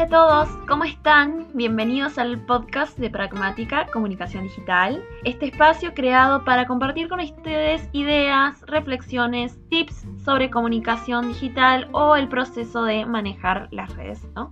Hola a todos, ¿cómo están? Bienvenidos al podcast de Pragmática Comunicación Digital, este espacio creado para compartir con ustedes ideas, reflexiones, tips sobre comunicación digital o el proceso de manejar las redes, ¿no?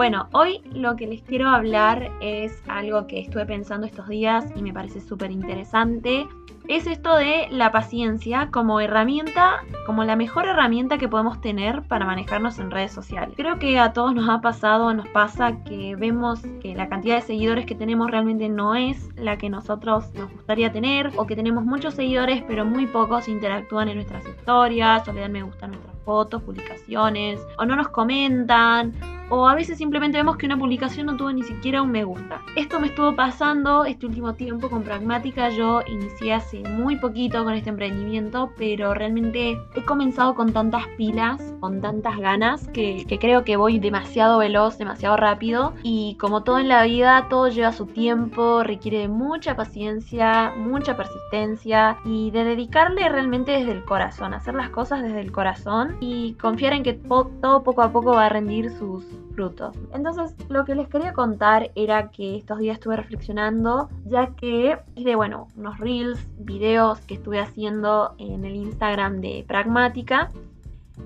Bueno, hoy lo que les quiero hablar es algo que estuve pensando estos días y me parece súper interesante. Es esto de la paciencia como herramienta, como la mejor herramienta que podemos tener para manejarnos en redes sociales. Creo que a todos nos ha pasado, nos pasa que vemos que la cantidad de seguidores que tenemos realmente no es la que nosotros nos gustaría tener o que tenemos muchos seguidores pero muy pocos interactúan en nuestras historias o le dan me gusta a nuestras fotos, publicaciones o no nos comentan o a veces simplemente vemos que una publicación no tuvo ni siquiera un me gusta. Esto me estuvo pasando este último tiempo con Pragmática. Yo inicié hace muy poquito con este emprendimiento, pero realmente he comenzado con tantas pilas, con tantas ganas, que, creo que voy demasiado veloz, demasiado rápido. Y como todo en la vida, todo lleva su tiempo, requiere mucha paciencia, mucha persistencia y de dedicarle realmente desde el corazón, hacer las cosas desde el corazón y confiar en que todo poco a poco va a rendir sus frutos. Entonces, lo que les quería contar era que estos días estuve reflexionando, ya que de, bueno, unos reels, videos que estuve haciendo en el Instagram de Pragmática.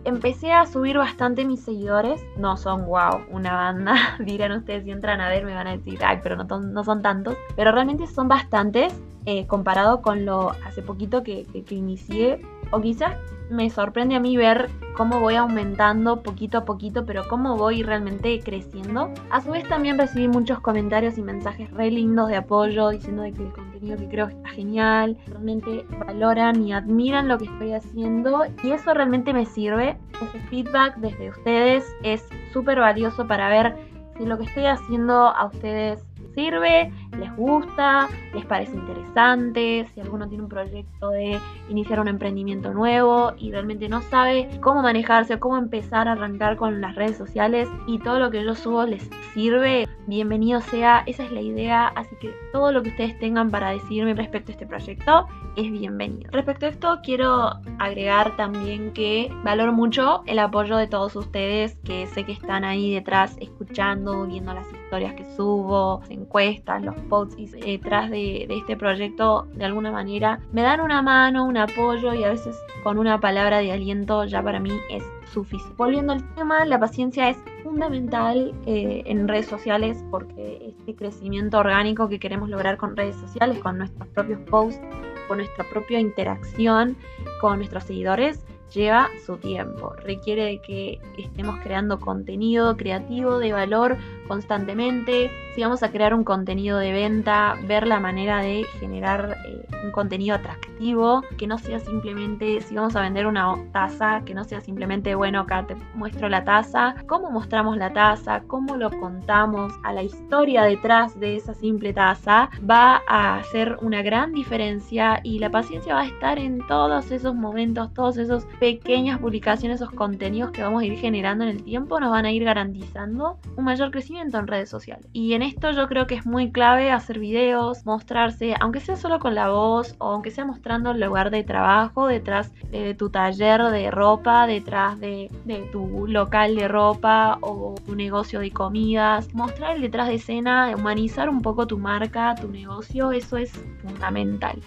Empecé a subir bastante mis seguidores. No son, wow, una banda. Dirán ustedes si entran a ver, me van a decir, ay, pero no, no son tantos. Pero realmente son bastantes eh, comparado con lo hace poquito que, que inicié. O quizás me sorprende a mí ver cómo voy aumentando poquito a poquito, pero cómo voy realmente creciendo. A su vez también recibí muchos comentarios y mensajes re lindos de apoyo diciendo que el contenido que creo está genial, realmente valoran y admiran lo que estoy haciendo y eso realmente me sirve. Ese feedback desde ustedes es súper valioso para ver si lo que estoy haciendo a ustedes sirve, les gusta, les parece interesante, si alguno tiene un proyecto de iniciar un emprendimiento nuevo y realmente no sabe cómo manejarse o cómo empezar a arrancar con las redes sociales y todo lo que yo subo les sirve, bienvenido sea, esa es la idea, así que todo lo que ustedes tengan para decirme respecto a este proyecto es bienvenido. Respecto a esto quiero agregar también que valoro mucho el apoyo de todos ustedes que sé que están ahí detrás escuchando, viendo las historias que subo, las encuestas, los posts y detrás de, de este proyecto de alguna manera me dan una mano, un apoyo y a veces con una palabra de aliento ya para mí es suficiente. Volviendo al tema, la paciencia es fundamental eh, en redes sociales porque este crecimiento orgánico que queremos lograr con redes sociales, con nuestros propios posts, con nuestra propia interacción con nuestros seguidores, lleva su tiempo. Requiere de que estemos creando contenido creativo de valor constantemente. Si vamos a crear un contenido de venta, ver la manera de generar eh, un contenido atractivo, que no sea simplemente, si vamos a vender una taza, que no sea simplemente, bueno, acá te muestro la taza, cómo mostramos la taza, cómo lo contamos, a la historia detrás de esa simple taza, va a hacer una gran diferencia y la paciencia va a estar en todos esos momentos, todos esos pequeñas publicaciones, esos contenidos que vamos a ir generando en el tiempo, nos van a ir garantizando un mayor crecimiento en redes sociales. Y en esto yo creo que es muy clave hacer videos, mostrarse, aunque sea solo con la voz o aunque sea mostrando el lugar de trabajo, detrás de tu taller de ropa, detrás de, de tu local de ropa o tu negocio de comidas. Mostrar el detrás de escena, humanizar un poco tu marca, tu negocio, eso es fundamental.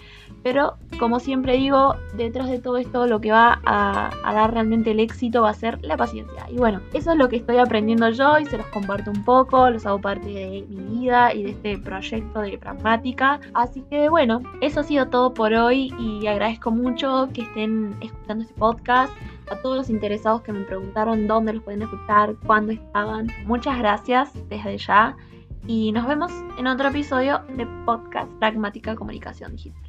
Pero como siempre digo, detrás de todo esto lo que va a, dar realmente el éxito va a ser la paciencia. Y bueno, eso es lo que estoy aprendiendo yo y se los comparto un poco, los hago parte de mi vida y de este proyecto de pragmática. Así que bueno, eso ha sido todo por hoy y agradezco mucho que estén escuchando este podcast a todos los interesados que me preguntaron dónde los pueden escuchar, cuándo estaban. Muchas gracias desde ya y nos vemos en otro episodio de Podcast Pragmática Comunicación Digital.